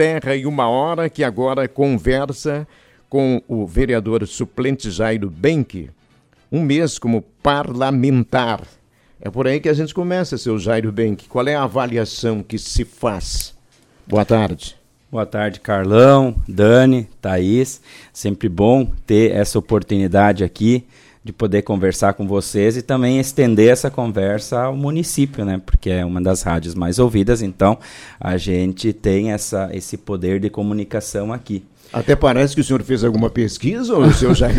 Terra e Uma Hora, que agora conversa com o vereador suplente Jairo Benck, um mês como parlamentar. É por aí que a gente começa, seu Jairo Benck. Qual é a avaliação que se faz? Boa tarde. Boa tarde, Carlão, Dani, Thaís. Sempre bom ter essa oportunidade aqui de poder conversar com vocês e também estender essa conversa ao município, né? Porque é uma das rádios mais ouvidas, então a gente tem essa, esse poder de comunicação aqui. Até parece que o senhor fez alguma pesquisa ou o senhor já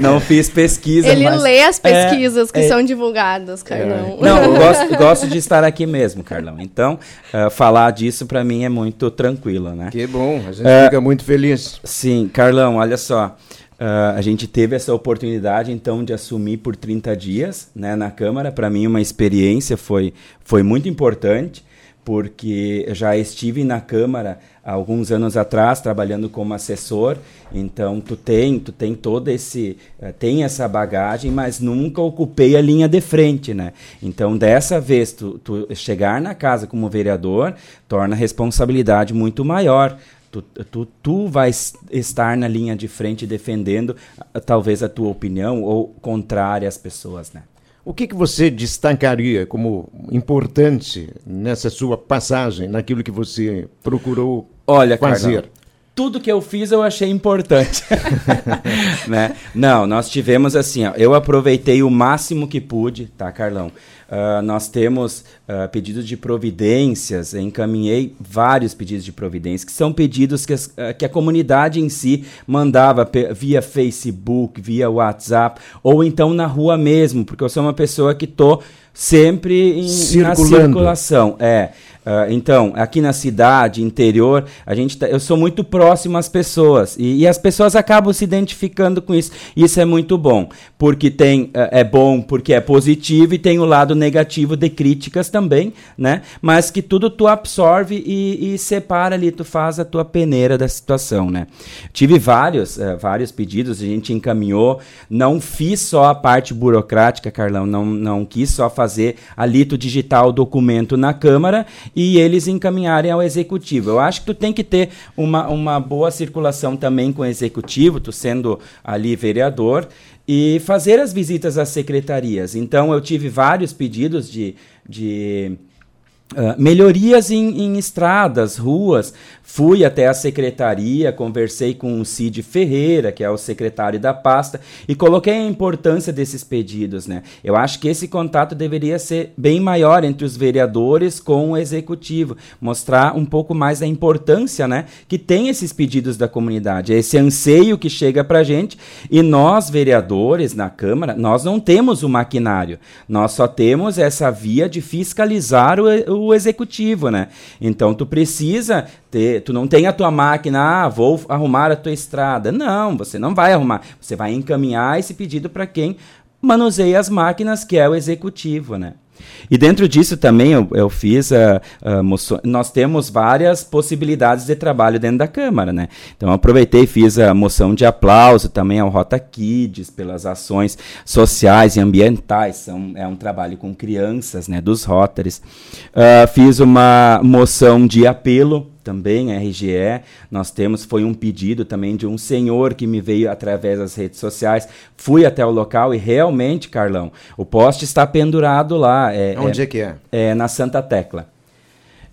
Não, não fiz pesquisa. Ele mas lê as pesquisas é, que é, são divulgadas, Carlão. É. Não, eu gosto, gosto, de estar aqui mesmo, Carlão. Então, uh, falar disso para mim é muito tranquilo, né? Que bom, a gente uh, fica muito feliz. Sim, Carlão, olha só. Uh, a gente teve essa oportunidade, então, de assumir por 30 dias né, na Câmara. Para mim, uma experiência foi, foi muito importante, porque já estive na Câmara alguns anos atrás trabalhando como assessor então tu tem tu tem todo esse uh, tem essa bagagem mas nunca ocupei a linha de frente né então dessa vez tu, tu chegar na casa como vereador torna a responsabilidade muito maior Tu, tu, tu vais estar na linha de frente defendendo talvez a tua opinião ou contrária às pessoas, né? O que, que você destacaria como importante nessa sua passagem, naquilo que você procurou Olha, fazer? Tudo que eu fiz eu achei importante. né? Não, nós tivemos assim, ó, eu aproveitei o máximo que pude, tá, Carlão? Uh, nós temos uh, pedidos de providências, encaminhei vários pedidos de providências, que são pedidos que, as, uh, que a comunidade em si mandava via Facebook, via WhatsApp, ou então na rua mesmo, porque eu sou uma pessoa que estou sempre em, na circulação. É. Uh, então, aqui na cidade, interior, a gente tá, eu sou muito próximo às pessoas e, e, as pessoas acabam se identificando com isso. Isso é muito bom, porque tem uh, é bom porque é positivo e tem o lado negativo de críticas também, né? Mas que tudo tu absorve e, e separa ali, tu faz a tua peneira da situação, né? Tive vários, uh, vários pedidos, a gente encaminhou, não fiz só a parte burocrática, Carlão, não, não quis só fazer ali tu digitar o documento na Câmara e eles encaminharem ao executivo. Eu acho que tu tem que ter uma, uma boa circulação também com o executivo, tu sendo ali vereador, e fazer as visitas às secretarias. Então, eu tive vários pedidos de, de Uh, melhorias em, em, estradas, ruas. Fui até a secretaria, conversei com o Cid Ferreira, que é o secretário da pasta, e coloquei a importância desses pedidos. Né? Eu acho que esse contato deveria ser bem maior entre os vereadores com o executivo, mostrar um pouco mais da importância né, que tem esses pedidos da comunidade, esse anseio que chega para a gente. E nós, vereadores na Câmara, nós não temos o maquinário, nós só temos essa via de fiscalizar o, o o executivo, né? Então tu precisa ter, tu não tem a tua máquina, ah, vou arrumar a tua estrada. Não, você não vai arrumar. Você vai encaminhar esse pedido para quem manuseia as máquinas, que é o executivo, né? E dentro disso também eu, eu fiz, uh, uh, nós temos várias possibilidades de trabalho dentro da Câmara, né? Então eu aproveitei e fiz a moção de aplauso também ao Rota Kids pelas ações sociais e ambientais, são, é um trabalho com crianças, né, dos Rotaries. Uh, fiz uma moção de apelo também, a RGE, nós temos, foi um pedido também de um senhor que me veio através das redes sociais, fui até o local e realmente, Carlão, o poste está pendurado lá. É, Onde é, é que é? É na Santa Tecla.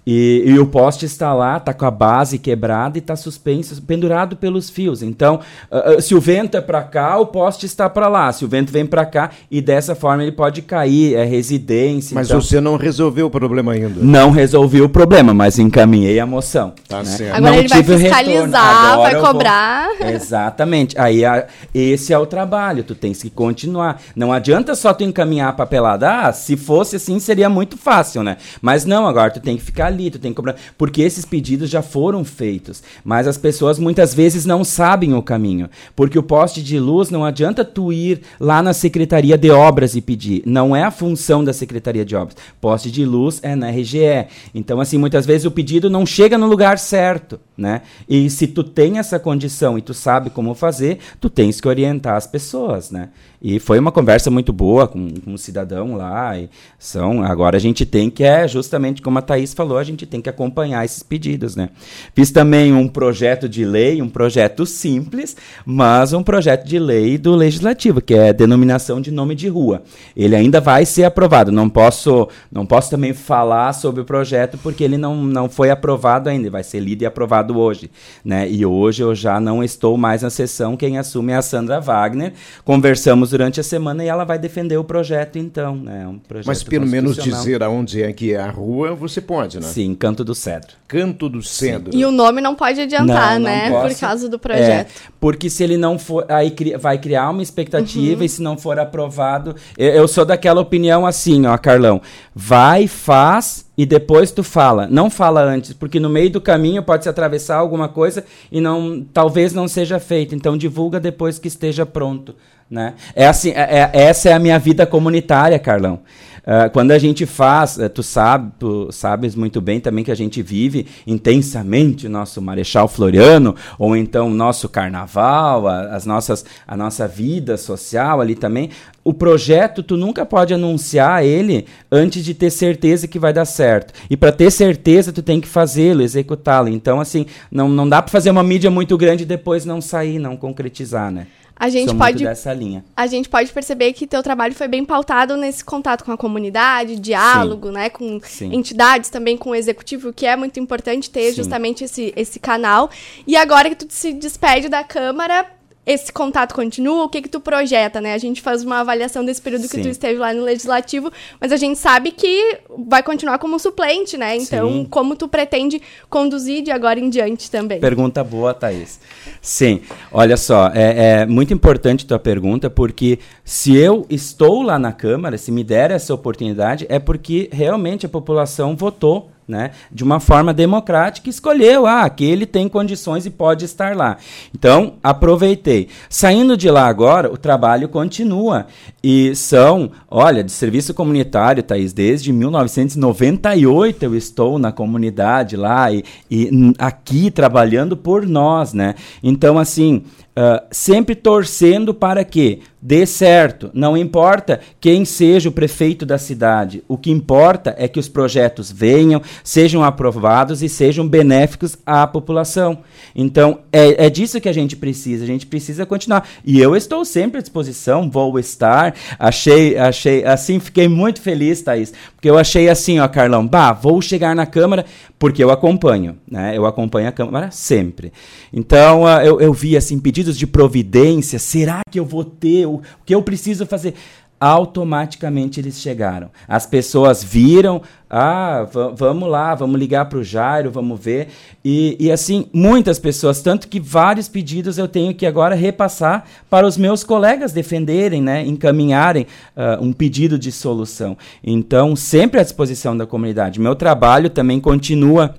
E, e, o poste está lá, está com a base quebrada e está suspenso, pendurado pelos fios. Então, uh, se o vento é para cá, o poste está para lá. Se o vento vem para cá, e dessa forma ele pode cair, é residência. Mas então... você não resolveu o problema ainda? Não resolvi o problema, mas encaminhei a moção. Tá né? certo. Agora não ele vai fiscalizar, vai cobrar. Vou... Exatamente. Aí a... esse é o trabalho, tu tens que continuar. Não adianta só tu encaminhar a papelada. Ah, se fosse assim seria muito fácil, né? Mas não, agora tu tem que ficar ali tu tem que cobrar. Porque esses pedidos já foram feitos. Mas as pessoas muitas vezes não sabem o caminho. Porque o poste de luz não adianta tu ir lá na Secretaria de Obras e pedir. Não é a função da Secretaria de Obras. Poste de luz é na RGE. Então, assim, muitas vezes o pedido não chega no lugar certo, né? E se tu tem essa condição e tu sabe como fazer, tu tens que orientar as pessoas, né? E foi uma conversa muito boa com, com um cidadão lá. São, agora a gente tem que é justamente como a Thaís falou, a gente tem que acompanhar esses pedidos, né? Fiz também um projeto de lei, um projeto simples, mas um projeto de lei do legislativo, que é denominação de nome de rua. Ele ainda vai ser aprovado. Não posso, não posso também falar sobre o projeto porque ele não, não foi aprovado ainda. Vai ser lido e aprovado hoje, né? E hoje eu já não estou mais na sessão. Quem assume é a Sandra Wagner. Conversamos durante a semana e ela vai defender o projeto então, né? Um projeto Mas pelo menos dizer aonde é que é a rua, você pode, né? Sim, Canto do Cedro. Canto do Cedro. E o nome não pode adiantar, não, não né? Posso. Por causa do projeto. É, porque se ele não for, aí cri, vai criar uma expectativa uhum. e se não for aprovado, eu, eu sou daquela opinião assim, ó, Carlão, vai, faz e depois tu fala. Não fala antes, porque no meio do caminho pode se atravessar alguma coisa e não, talvez não seja feito. Então divulga depois que esteja pronto. Né? É assim, é, é, essa é a minha vida comunitária, Carlão. Uh, quando a gente faz, uh, tu, sabe, tu sabes muito bem também que a gente vive intensamente o nosso Marechal Floriano, ou então o nosso carnaval, a, as nossas, a nossa vida social ali também. O projeto, tu nunca pode anunciar ele antes de ter certeza que vai dar certo. E para ter certeza, tu tem que fazê-lo, executá-lo. Então, assim, não, não dá para fazer uma mídia muito grande e depois não sair, não concretizar, né? A gente Sou pode dessa linha. A gente pode perceber que teu trabalho foi bem pautado nesse contato com a comunidade, diálogo, Sim. né, com Sim. entidades também com o executivo, que é muito importante ter Sim. justamente esse esse canal. E agora que tu se despede da câmara, esse contato continua? O que que tu projeta, né? A gente faz uma avaliação desse período Sim. que tu esteve lá no legislativo, mas a gente sabe que vai continuar como suplente, né? Então, Sim. como tu pretende conduzir de agora em diante também? Pergunta boa, Thaís. Sim, olha só, é, é muito importante tua pergunta, porque se eu estou lá na Câmara, se me der essa oportunidade, é porque realmente a população votou né, de uma forma democrática, escolheu, ah, aquele tem condições e pode estar lá. Então, aproveitei. Saindo de lá agora, o trabalho continua. E são, olha, de serviço comunitário, Thaís, desde 1998 eu estou na comunidade lá e, e aqui trabalhando por nós, né? Então, assim, uh, sempre torcendo para que dê certo. Não importa quem seja o prefeito da cidade. O que importa é que os projetos venham, sejam aprovados e sejam benéficos à população. Então, é, é disso que a gente precisa. A gente precisa continuar. E eu estou sempre à disposição, vou estar. Achei, achei, assim, fiquei muito feliz, Thaís, porque eu achei assim, ó, Carlão, bah, vou chegar na Câmara, porque eu acompanho, né? Eu acompanho a Câmara sempre. Então, uh, eu, eu vi, assim, pedidos de providência, será que eu vou ter o, o que eu preciso fazer? automaticamente eles chegaram. As pessoas viram, ah, vamos lá, vamos ligar para o Jairo, vamos ver. E, e assim, muitas pessoas, tanto que vários pedidos eu tenho que agora repassar para os meus colegas defenderem, né, encaminharem uh, um pedido de solução. Então, sempre à disposição da comunidade. Meu trabalho também continua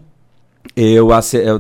eu,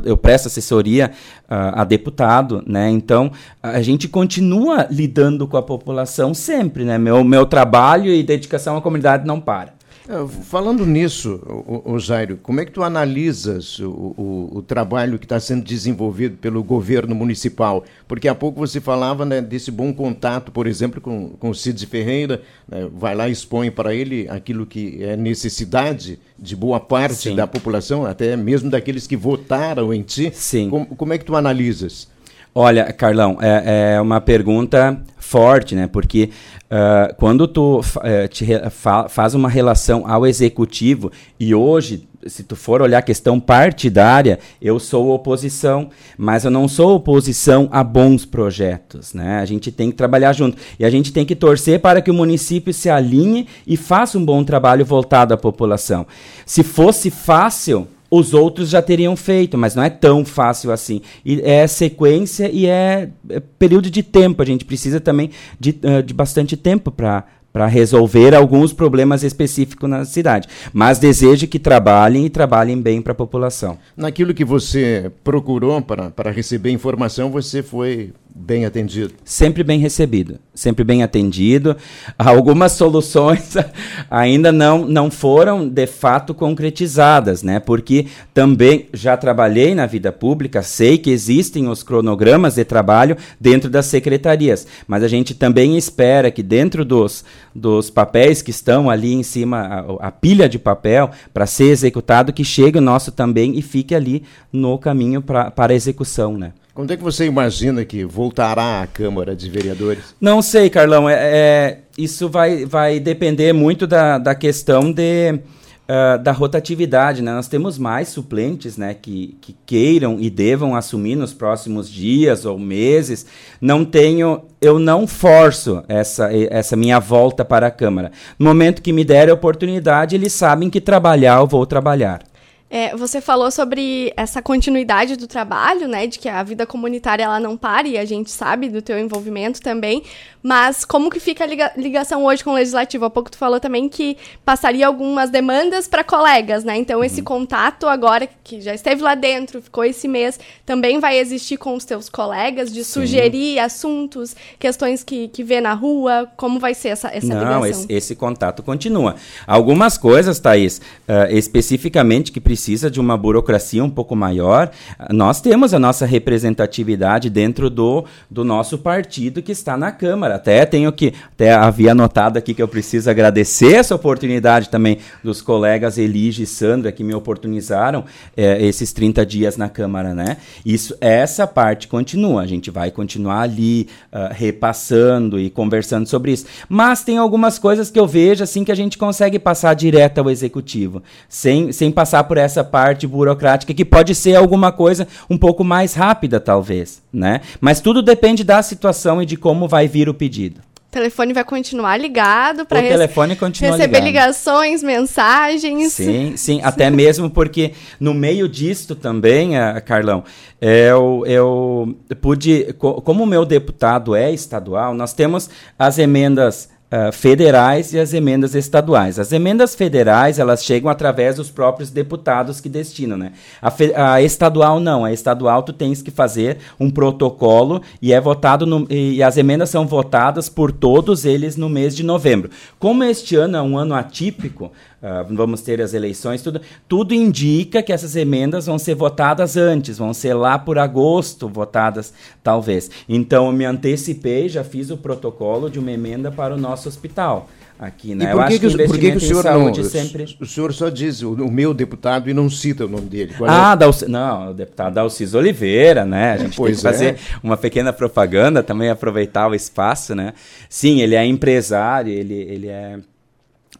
eu, presto assessoria uh, a deputado, né? Então a gente continua lidando com a população sempre, né? Meu, meu trabalho e dedicação à comunidade não para. É, falando nisso, o, o Jairo, como é que tu analisas o, o, o trabalho que está sendo desenvolvido pelo governo municipal? Porque há pouco você falava né, desse bom contato, por exemplo, com, com o Cid Ferreira, né, vai lá e expõe para ele aquilo que é necessidade de boa parte Sim. da população, até mesmo daqueles que votaram em ti. Sim. Como, como é que tu analisas? Olha, Carlão, é, é uma pergunta forte, né? Porque uh, quando tu uh, te fa faz uma relação ao executivo e hoje se tu for olhar a questão partidária, eu sou oposição, mas eu não sou oposição a bons projetos, né? A gente tem que trabalhar junto e a gente tem que torcer para que o município se alinhe e faça um bom trabalho voltado à população. Se fosse fácil, os outros já teriam feito, mas não é tão fácil assim. E é sequência e é, é período de tempo. A gente precisa também de, uh, de bastante tempo para para resolver alguns problemas específicos na cidade. Mas desejo que trabalhem e trabalhem bem para a população. Naquilo que você procurou para, para receber informação, você foi bem atendido? Sempre bem recebido, sempre bem atendido. Algumas soluções ainda não, não foram de fato concretizadas, né? Porque também já trabalhei na vida pública, sei que existem os cronogramas de trabalho dentro das secretarias, mas a gente também espera que dentro dos, dos papéis que estão ali em cima, a, a pilha de papel para ser executado, que chegue o nosso também e fique ali no caminho pra, para a execução, né? Quando é que você imagina que voltará à Câmara de Vereadores? Não sei, Carlão. É, é isso vai, vai depender muito da, da questão de, uh, da rotatividade. Né? Nós temos mais suplentes né, que, que queiram e devam assumir nos próximos dias ou meses. Não tenho, eu não forço essa, essa minha volta para a Câmara. No momento que me der a oportunidade, eles sabem que trabalhar eu vou trabalhar. É, você falou sobre essa continuidade do trabalho, né, de que a vida comunitária ela não para e a gente sabe do teu envolvimento também, mas como que fica a liga ligação hoje com o legislativo? Há pouco tu falou também que passaria algumas demandas para colegas, né? Então esse uhum. contato agora que já esteve lá dentro, ficou esse mês, também vai existir com os teus colegas de Sim. sugerir assuntos, questões que, que vê na rua, como vai ser essa, essa não, ligação? Não, esse, esse, contato continua. Algumas coisas, Thaís, uh, especificamente que precisam precisa de uma burocracia um pouco maior, nós temos a nossa representatividade dentro do, do nosso partido que está na Câmara. Até tenho que, até havia anotado aqui que eu preciso agradecer essa oportunidade também dos colegas Elige e Sandra que me oportunizaram é, esses 30 dias na Câmara, né? Isso, essa parte continua, a gente vai continuar ali uh, repassando e conversando sobre isso. Mas tem algumas coisas que eu vejo assim que a gente consegue passar direto ao Executivo, sem, sem passar por essa essa parte burocrática que pode ser alguma coisa um pouco mais rápida, talvez, né? Mas tudo depende da situação e de como vai vir o pedido. O telefone vai continuar ligado para rece receber ligado. ligações, mensagens. Sim, sim, até mesmo porque no meio disto também, a Carlão, eu, eu pude, como o meu deputado é estadual, nós temos as emendas Uh, federais e as emendas estaduais. As emendas federais, elas chegam através dos próprios deputados que destinam, né? A, a, estadual não, a estadual tu tens que fazer um protocolo e é votado no, e as emendas são votadas por todos eles no mês de novembro. Como este ano é um ano atípico, uh, vamos ter as eleições, tudo, tudo indica que essas emendas vão ser votadas antes, vão ser lá por agosto votadas, talvez. Então eu me antecipei, já fiz o protocolo de uma emenda para o nosso hospital aqui, né? E por que, que, que, por que, que o senhor não, sempre... o senhor só diz o, o, meu deputado e não cita o nome dele? Qual ah, é? Dalci... não, o deputado Alciso Oliveira, né? A gente pois tem que fazer é. uma pequena propaganda, também aproveitar o espaço, né? Sim, ele é empresário, ele, ele é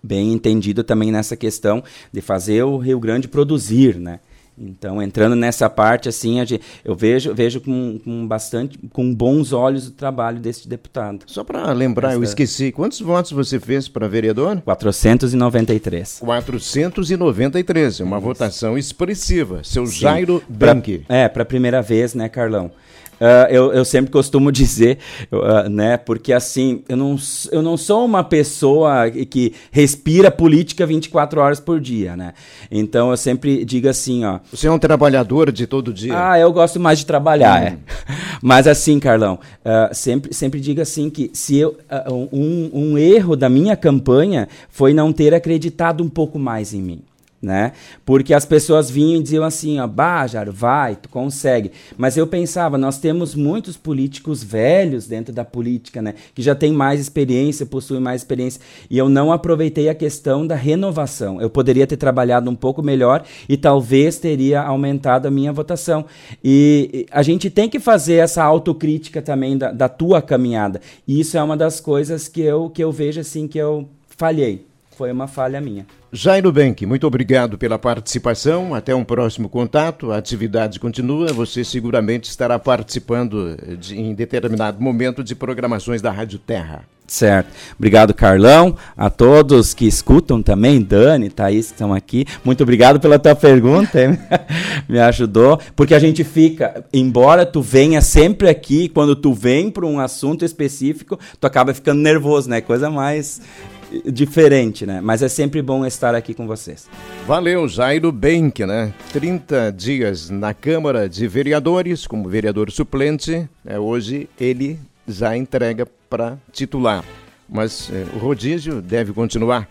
bem entendido também nessa questão de fazer o Rio Grande produzir, né? Então, entrando nessa parte, assim, eu vejo, vejo com, com bastante, com bons olhos o trabalho desse deputado. Só para lembrar, Essa... eu esqueci, quantos votos você fez para vereador? 493. 493, uma Isso. votação expressiva. Seu Sim. Jairo Banque. É, para a primeira vez, né, Carlão? Uh, eu, eu, sempre costumo dizer, uh, né? Porque assim, eu não, eu não sou uma pessoa que respira política 24 horas por dia, né? Então eu sempre digo assim, ó. Você é um trabalhador de todo dia? Ah, eu gosto mais de trabalhar, hum. é. Mas assim, Carlão, uh, sempre, sempre digo assim que se eu, um, um erro da minha campanha foi não ter acreditado um pouco mais em mim né? Porque as pessoas vinham e diziam assim, ó, bah, Jaro, vai, tu consegue. Mas eu pensava, nós temos muitos políticos velhos dentro da política, né? Que já têm mais experiência, possuem mais experiência. E eu não aproveitei a questão da renovação. Eu poderia ter trabalhado um pouco melhor e talvez teria aumentado a minha votação. E a gente tem que fazer essa autocrítica também da, da tua caminhada. E isso é uma das coisas que eu, que eu vejo assim que eu falhei. Foi uma falha minha. Jairo Benck, muito obrigado pela participação. Até um próximo contato. A atividade continua. Você seguramente estará participando de, em determinado momento de programações da Rádio Terra. Certo. Obrigado, Carlão. A todos que escutam também, Dani, Thaís, que estão aqui. Muito obrigado pela tua pergunta. Me ajudou. Porque a gente fica, embora tu venha sempre aqui, quando tu vem para um assunto específico, tu acaba ficando nervoso, né? Coisa mais diferente, né? Mas é sempre bom estar aqui com vocês. Valeu, Jairo Benck, né? 30 dias na Câmara de Vereadores, como vereador suplente. É, hoje ele já entrega para titular. Mas é, o rodízio deve continuar.